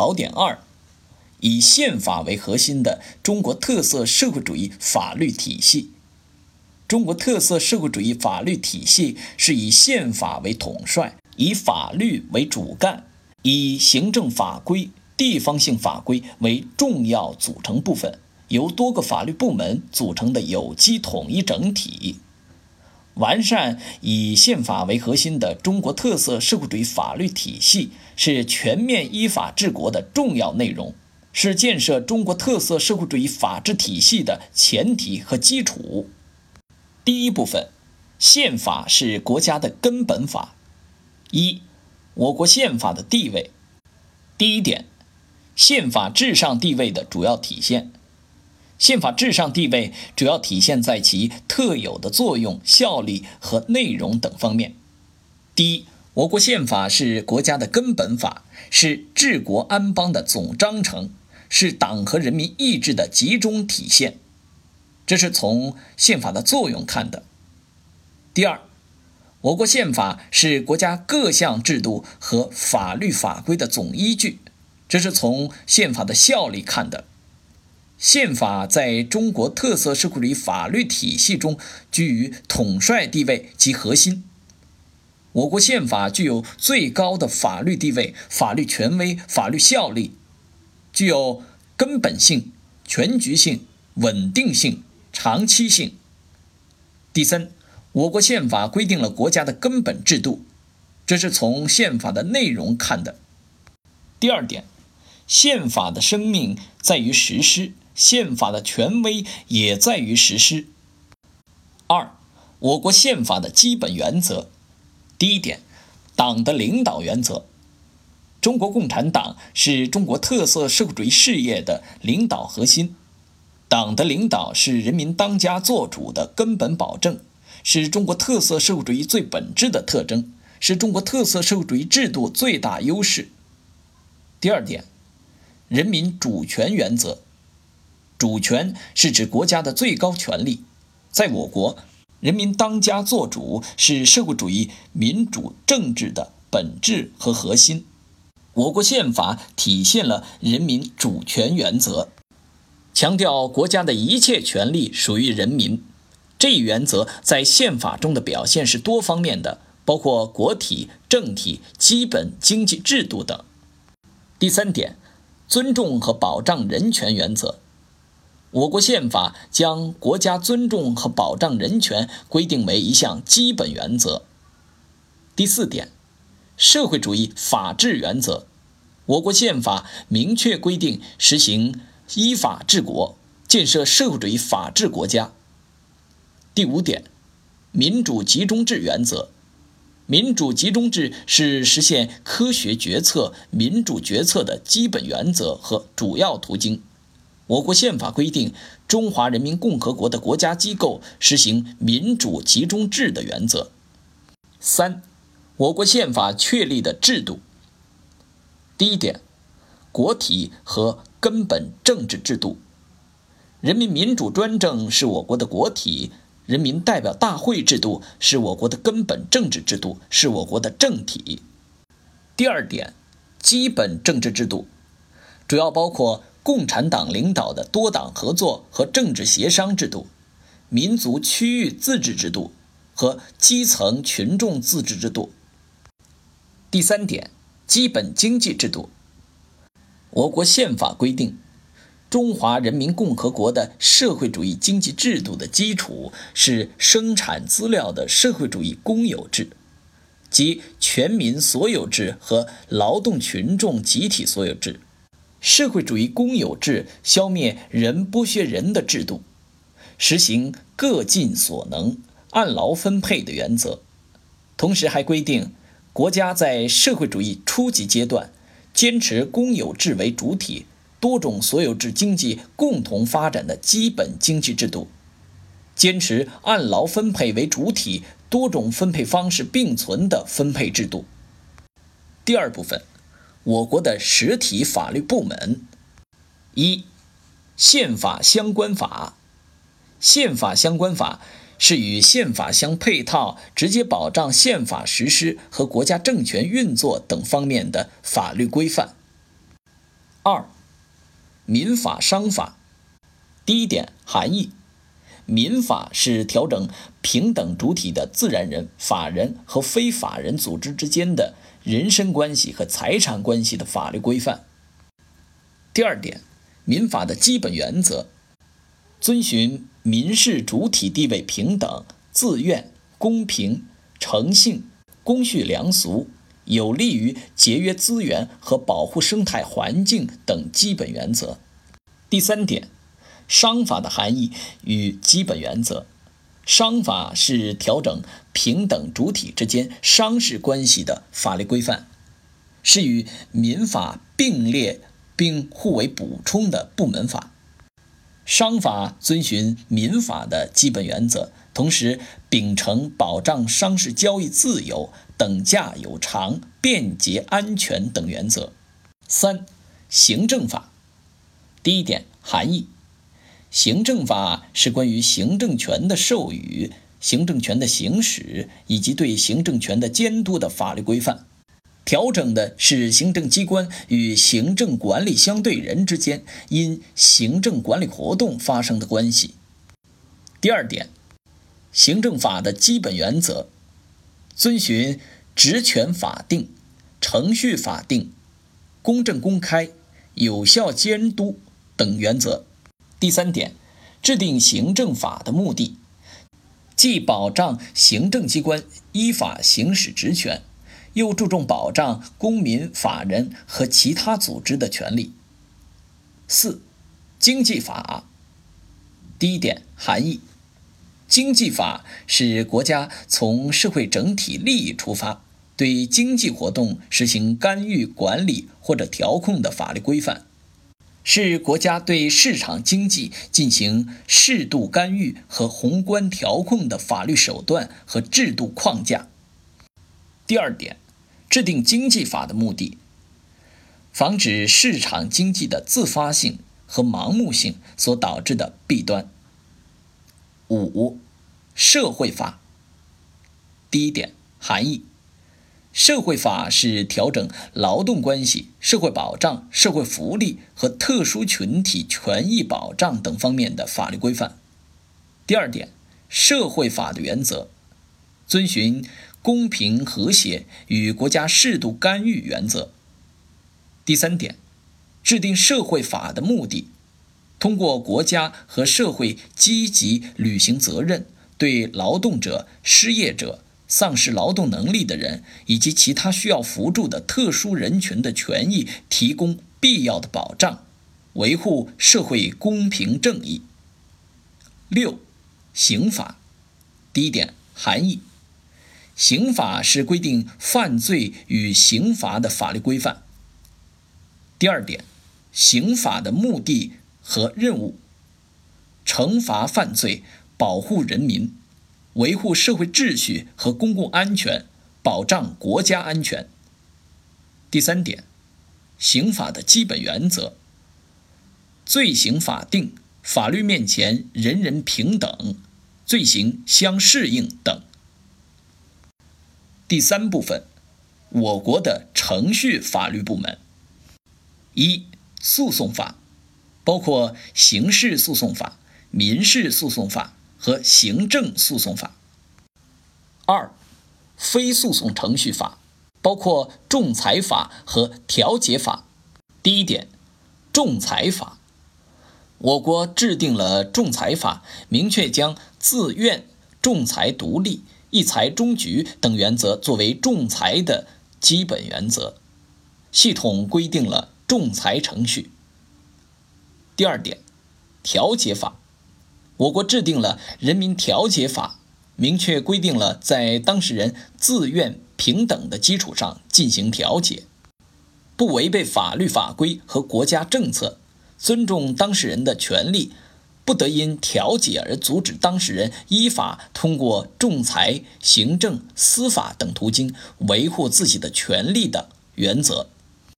考点二：以宪法为核心的中国特色社会主义法律体系。中国特色社会主义法律体系是以宪法为统帅，以法律为主干，以行政法规、地方性法规为重要组成部分，由多个法律部门组成的有机统一整体。完善以宪法为核心的中国特色社会主义法律体系，是全面依法治国的重要内容，是建设中国特色社会主义法治体系的前提和基础。第一部分，宪法是国家的根本法。一，我国宪法的地位。第一点，宪法至上地位的主要体现。宪法至上地位主要体现在其特有的作用、效力和内容等方面。第一，我国宪法是国家的根本法，是治国安邦的总章程，是党和人民意志的集中体现。这是从宪法的作用看的。第二，我国宪法是国家各项制度和法律法规的总依据，这是从宪法的效力看的。宪法在中国特色社会主义法律体系中居于统帅地位及核心。我国宪法具有最高的法律地位、法律权威、法律效力，具有根本性、全局性、稳定性。长期性。第三，我国宪法规定了国家的根本制度，这是从宪法的内容看的。第二点，宪法的生命在于实施，宪法的权威也在于实施。二，我国宪法的基本原则。第一点，党的领导原则。中国共产党是中国特色社会主义事业的领导核心。党的领导是人民当家作主的根本保证，是中国特色社会主义最本质的特征，是中国特色社会主义制度最大优势。第二点，人民主权原则，主权是指国家的最高权力，在我国，人民当家作主是社会主义民主政治的本质和核心。我国宪法体现了人民主权原则。强调国家的一切权利属于人民，这一原则在宪法中的表现是多方面的，包括国体、政体、基本经济制度等。第三点，尊重和保障人权原则。我国宪法将国家尊重和保障人权规定为一项基本原则。第四点，社会主义法治原则。我国宪法明确规定实行。依法治国，建设社会主义法治国家。第五点，民主集中制原则。民主集中制是实现科学决策、民主决策的基本原则和主要途径。我国宪法规定，中华人民共和国的国家机构实行民主集中制的原则。三，我国宪法确立的制度。第一点，国体和。根本政治制度，人民民主专政是我国的国体，人民代表大会制度是我国的根本政治制度，是我国的政体。第二点，基本政治制度，主要包括共产党领导的多党合作和政治协商制度，民族区域自治制度和基层群众自治制度。第三点，基本经济制度。我国宪法规定，中华人民共和国的社会主义经济制度的基础是生产资料的社会主义公有制，即全民所有制和劳动群众集体所有制。社会主义公有制消灭人剥削人的制度，实行各尽所能、按劳分配的原则，同时还规定，国家在社会主义初级阶段。坚持公有制为主体、多种所有制经济共同发展的基本经济制度，坚持按劳分配为主体、多种分配方式并存的分配制度。第二部分，我国的实体法律部门：一、宪法相关法。宪法相关法。是与宪法相配套、直接保障宪法实施和国家政权运作等方面的法律规范。二、民法、商法。第一点含义：民法是调整平等主体的自然人、法人和非法人组织之间的人身关系和财产关系的法律规范。第二点，民法的基本原则：遵循民事主体地位平等、自愿、公平、诚信、公序良俗。有利于节约资源和保护生态环境等基本原则。第三点，商法的含义与基本原则。商法是调整平等主体之间商事关系的法律规范，是与民法并列并互为补充的部门法。商法遵循民法的基本原则，同时秉承保障商事交易自由、等价有偿、便捷安全等原则。三、行政法。第一点含义：行政法是关于行政权的授予、行政权的行使以及对行政权的监督的法律规范。调整的是行政机关与行政管理相对人之间因行政管理活动发生的关系。第二点，行政法的基本原则，遵循职权法定、程序法定、公正公开、有效监督等原则。第三点，制定行政法的目的，既保障行政机关依法行使职权。又注重保障公民、法人和其他组织的权利。四、经济法。第一点含义：经济法是国家从社会整体利益出发，对经济活动实行干预、管理或者调控的法律规范，是国家对市场经济进行适度干预和宏观调控的法律手段和制度框架。第二点。制定经济法的目的，防止市场经济的自发性和盲目性所导致的弊端。五、社会法。第一点含义：社会法是调整劳动关系、社会保障、社会福利和特殊群体权益保障等方面的法律规范。第二点，社会法的原则，遵循。公平和谐与国家适度干预原则。第三点，制定社会法的目的，通过国家和社会积极履行责任，对劳动者、失业者、丧失劳动能力的人以及其他需要扶助的特殊人群的权益提供必要的保障，维护社会公平正义。六，刑法。第一点含义。刑法是规定犯罪与刑罚的法律规范。第二点，刑法的目的和任务：惩罚犯罪，保护人民，维护社会秩序和公共安全，保障国家安全。第三点，刑法的基本原则：罪行法定，法律面前人人平等，罪行相适应等。第三部分，我国的程序法律部门：一、诉讼法，包括刑事诉讼法、民事诉讼法和行政诉讼法；二、非诉讼程序法，包括仲裁法和调解法。第一点，仲裁法，我国制定了仲裁法，明确将自愿、仲裁独立。一裁终局等原则作为仲裁的基本原则，系统规定了仲裁程序。第二点，调解法，我国制定了《人民调解法》，明确规定了在当事人自愿平等的基础上进行调解，不违背法律法规和国家政策，尊重当事人的权利。不得因调解而阻止当事人依法通过仲裁、行政、司法等途径维护自己的权利的原则。